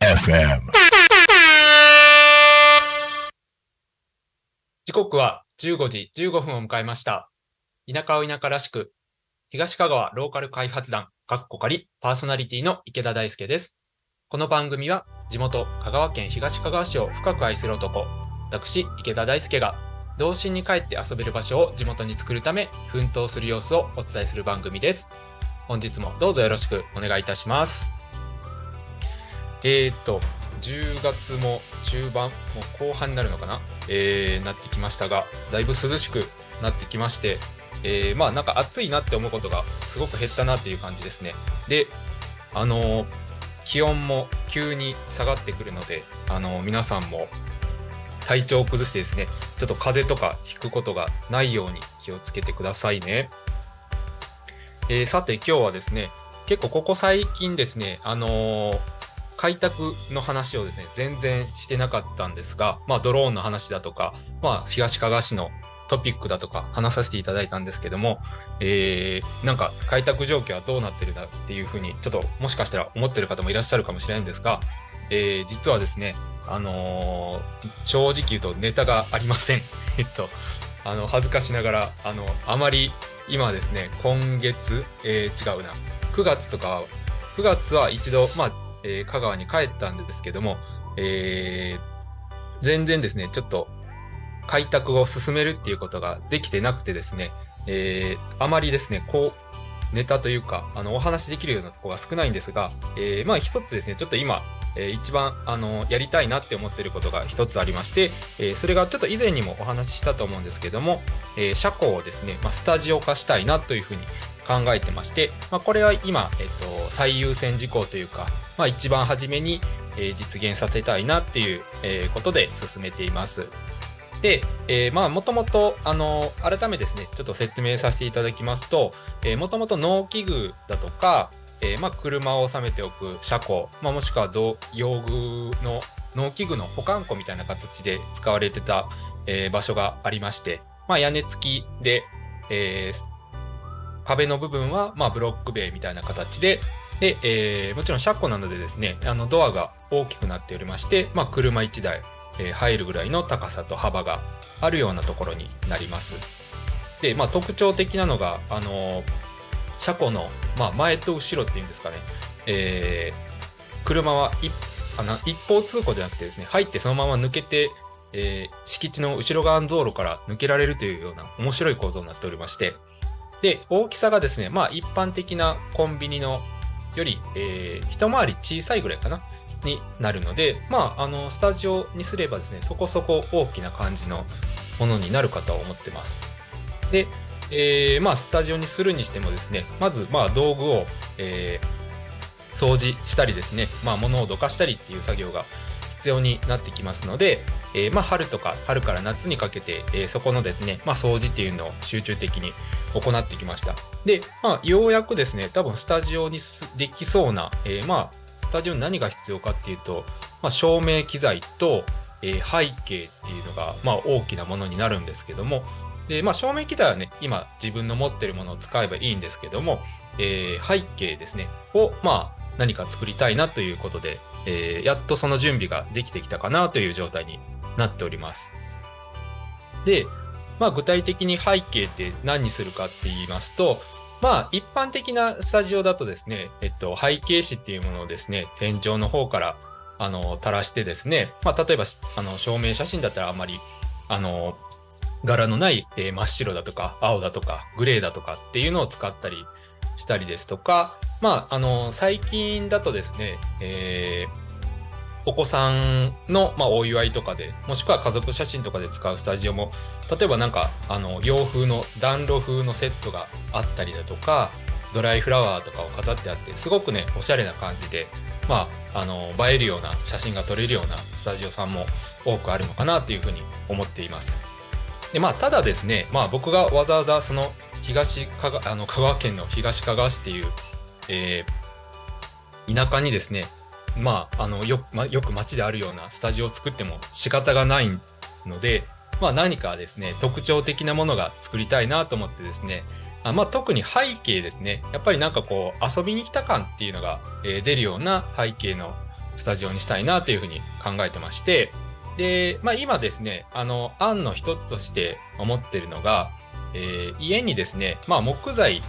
FM. 時刻は15時15分を迎えました。田舎を田舎らしく、東香川ローカル開発団、かっこかり、パーソナリティの池田大輔です。この番組は、地元香川県東香川市を深く愛する男、私、池田大輔が、童心に帰って遊べる場所を地元に作るため、奮闘する様子をお伝えする番組です。本日もどうぞよろしくお願いいたします。えーと、10月も中盤、もう後半になるのかな？えー、なってきましたが、だいぶ涼しくなってきまして、えー、まあなんか暑いなって思うことがすごく減ったなっていう感じですね。で、あのー気温も急に下がってくるので、あのー皆さんも体調を崩してですね、ちょっと風邪とかひくことがないように気をつけてくださいね。えーさて今日はですね、結構ここ最近ですね、あのー開拓の話をですね、全然してなかったんですが、まあドローンの話だとか、まあ東かが市のトピックだとか話させていただいたんですけども、えー、なんか開拓状況はどうなってるんだっていうふうに、ちょっともしかしたら思ってる方もいらっしゃるかもしれないんですが、えー、実はですね、あのー正直言うとネタがありません。えっと、あの、恥ずかしながら、あの、あまり今ですね、今月、えー違うな、9月とか、9月は一度、まあ、えー香川に帰ったんですけども、えー全然ですね、ちょっと開拓を進めるっていうことができてなくてですね、えーあまりですね、こう、ネタというか、あの、お話できるようなとこが少ないんですが、えーまあ一つですね、ちょっと今、えー一番、あの、やりたいなって思ってることが一つありまして、えーそれがちょっと以前にもお話ししたと思うんですけども、えー車庫をですね、まあ、スタジオ化したいなというふうに考えてまして、まあ、これは今、えっと、最優先事項というか、まあ、一番初めに、えー実現させたいなっていう、えーことで進めています。で、えーまあ、もともと、あの、改めですね、ちょっと説明させていただきますと、えーもともと農機具だとか、えーまあ、車を収めておく車庫、まあ、もしくは用具の農機具の保管庫みたいな形で使われてた、えー場所がありまして、まあ、屋根付きで、えー壁の部分は、まあ、ブロック塀みたいな形で、で、えーもちろん車庫なのでですね、あの、ドアが大きくなっておりまして、まあ、車1台、え入るぐらいの高さと幅があるようなところになります。で、まあ、特徴的なのが、あの車庫の、まあ、前と後ろっていうんですかね、えー車は一あな一方通行じゃなくてですね、入ってそのまま抜けて、えー敷地の後ろ側の道路から抜けられるというような面白い構造になっておりまして、で、大きさがですね、まあ一般的なコンビニのより、えー一回り小さいぐらいかな。になるので、まあ、あの、スタジオにすればですね、そこそこ大きな感じのものになるかとは思ってます。で、えーまあ、スタジオにするにしてもですね、まず、まあ、道具を、えー掃除したりですね、まあ、物をどかしたりっていう作業が必要になってきますので、えーまあ、春とか、春から夏にかけて、えーそこのですね、まあ、掃除っていうのを集中的に行ってきました。で、まあ、ようやくですね、多分スタジオにすできそうな、えーまあ、スタジオに何が必要かっていうと、まあ、照明機材と、えー背景っていうのが、まあ、大きなものになるんですけども、で、まあ、照明機材はね、今自分の持ってるものを使えばいいんですけども、えー背景ですね、を、まあ、何か作りたいなということで、えーやっとその準備ができてきたかなという状態になっております。で、まあ、具体的に背景って何にするかって言いますと、まあ、一般的なスタジオだとですね、えっと、背景紙っていうものをですね、天井の方から、あの、垂らしてですね、まあ、例えば、あの、照明写真だったらあまり、あの、柄のない、えー真っ白だとか、青だとか、グレーだとかっていうのを使ったりしたりですとか、まあ、あの、最近だとですね、えーお子さんの、まあ、お祝いとかで、もしくは家族写真とかで使うスタジオも、例えばなんか、あの、洋風の暖炉風のセットがあったりだとか、ドライフラワーとかを飾ってあって、すごくね、おしゃれな感じで、まあ、あの、映えるような写真が撮れるようなスタジオさんも多くあるのかなというふうに思っています。で、まあ、ただですね、まあ、僕がわざわざその、東かが、あの、香川県の東かがわ市っていう、えー田舎にですね、まあ、あの、よ、ま、よく街であるようなスタジオを作っても仕方がないので、まあ何かですね、特徴的なものが作りたいなと思ってですね、あまあ特に背景ですね。やっぱりなんかこう遊びに来た感っていうのが、えー出るような背景のスタジオにしたいなというふうに考えてまして、で、まあ今ですね、あの、案の一つとして思ってるのが、えー家にですね、まあ木材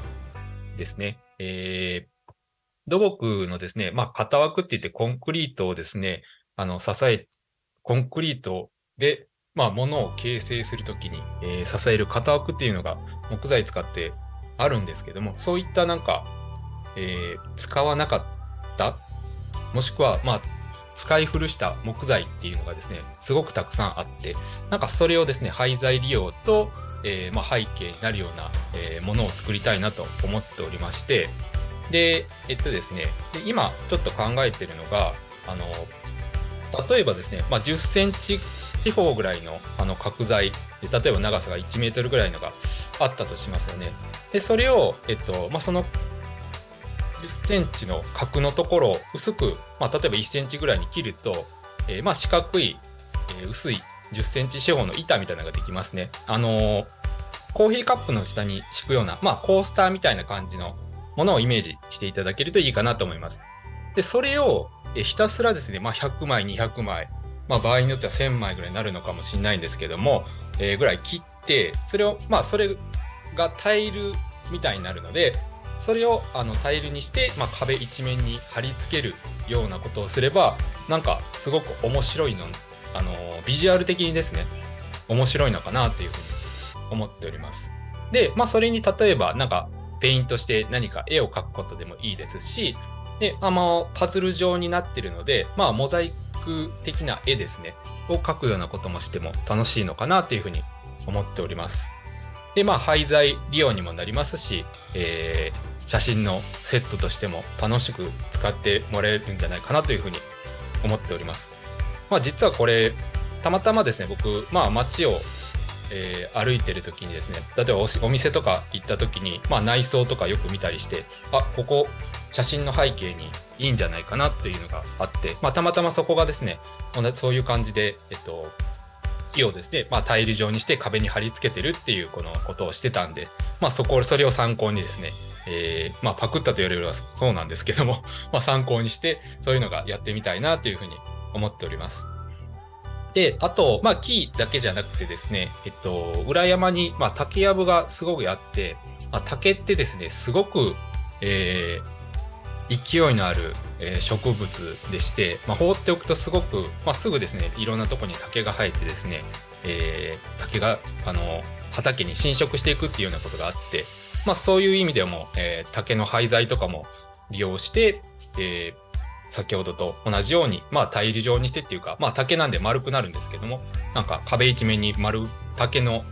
ですね、えー土木のですね、まあ型枠って言ってコンクリートをですね、あの、支え、コンクリートで、まあ物を形成するときに、えー支える型枠っていうのが木材使ってあるんですけども、そういったなんか、えー使わなかった、もしくは、まあ、使い古した木材っていうのがですね、すごくたくさんあって、なんかそれをですね、廃材利用と、えーまあ、背景になるような、えものを作りたいなと思っておりまして、で、えっとですね、で今ちょっと考えてるのが、あの、例えばですね、まあ、10センチ四方ぐらいのあの角材、例えば長さが1メートルぐらいのがあったとしますよね。で、それを、えっと、まあ、その10センチの角のところを薄く、まあ、例えば1センチぐらいに切ると、えーまあ、四角い、えー薄い10センチ四方の板みたいなのができますね。あのーコーヒーカップの下に敷くような、まあ、コースターみたいな感じのものをイメージしていただけるといいかなと思います。で、それを、ひたすらですね、まあ、100枚、200枚、まあ、場合によっては1000枚ぐらいになるのかもしれないんですけども、えーぐらい切って、それを、まあ、それがタイルみたいになるので、それをあのタイルにして、まあ、壁一面に貼り付けるようなことをすれば、なんかすごく面白いの、あのビジュアル的にですね、面白いのかなっていうふうに思っております。で、まあ、それに例えば、なんか、ペイントして何か絵を描くことでもいいですし、で、あの、パズル状になってるので、まあ、モザイク的な絵ですね、を描くようなこともしても楽しいのかなっていうふうに思っております。で、まあ、廃材利用にもなりますし、えー写真のセットとしても楽しく使ってもらえるんじゃないかなというふうに思っております。まあ、実はこれ、たまたまですね、僕、まあ、街を、えー歩いてる時にですね、例えばお店とか行った時に、まあ、内装とかよく見たりして、あ、ここ、写真の背景にいいんじゃないかなっていうのがあって、まあ、たまたまそこがですね、そういう感じで、えっと、木をですね、まあ、タイル状にして壁に貼り付けてるっていうこのことをしてたんで、まあ、そこ、それを参考にですね、えーまあ、パクったというよりはそうなんですけども、ま、参考にして、そういうのがやってみたいなというふうに思っております。で、あと、まあ、木だけじゃなくてですね、えっと、裏山に、まあ、竹やぶがすごくあって、まあ、竹ってですね、すごく、えー勢いのある、えー植物でして、まあ、放っておくとすごく、まあ、すぐですね、いろんなとこに竹が生えてですね、えー竹が、あの、畑に侵食していくっていうようなことがあって、まあ、そういう意味でも、えー竹の廃材とかも利用して、えー先ほどと同じように、まあ、タイル状にしてっていうか、まあ、竹なんで丸くなるんですけども、なんか壁一面に丸、竹の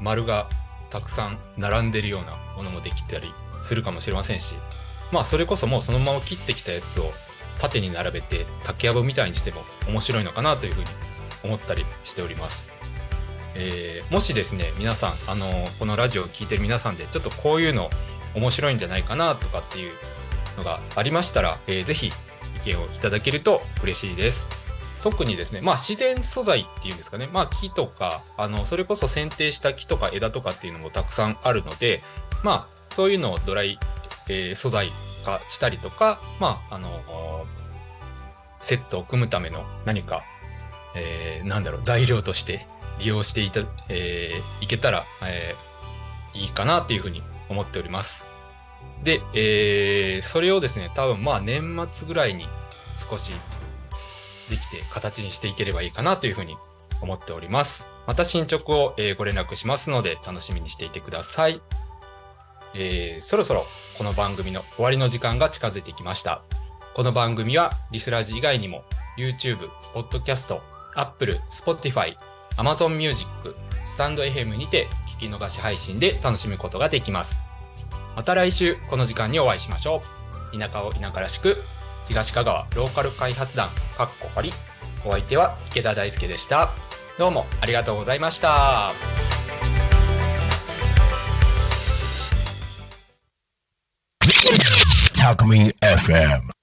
丸がたくさん並んでるようなものもできたりするかもしれませんし、まあ、それこそもうそのまま切ってきたやつを縦に並べて竹やぶみたいにしても面白いのかなというふうに思ったりしております。えーもしですね、皆さん、あのこのラジオを聞いてる皆さんで、ちょっとこういうの面白いんじゃないかなとかっていうのがありましたら、えーぜひ見をいただけると嬉しいです。特にですね、まあ自然素材っていうんですかね、まあ木とか、あの、それこそ剪定した木とか枝とかっていうのもたくさんあるので、まあそういうのをドライ、えー素材化したりとか、まああの、セットを組むための何か、えーなんだろう、材料として利用していた、えーいけたら、えーいいかなっていうふうに思っております。で、えーそれをですね、多分まあ年末ぐらいに少しできて形にしていければいいかなというふうに思っております。また進捗を、えーご連絡しますので楽しみにしていてください。えーそろそろこの番組の終わりの時間が近づいてきました。この番組はリスラジ以外にも YouTube、Podcast、Apple、Spotify、Amazon Music、スタンド FM にて聞き逃し配信で楽しむことができます。また来週この時間にお会いしましょう。田舎を田舎らしく、東香川ローカル開発団、かっこかり。お相手は池田大輔でした。どうもありがとうございました。Talk Me FM.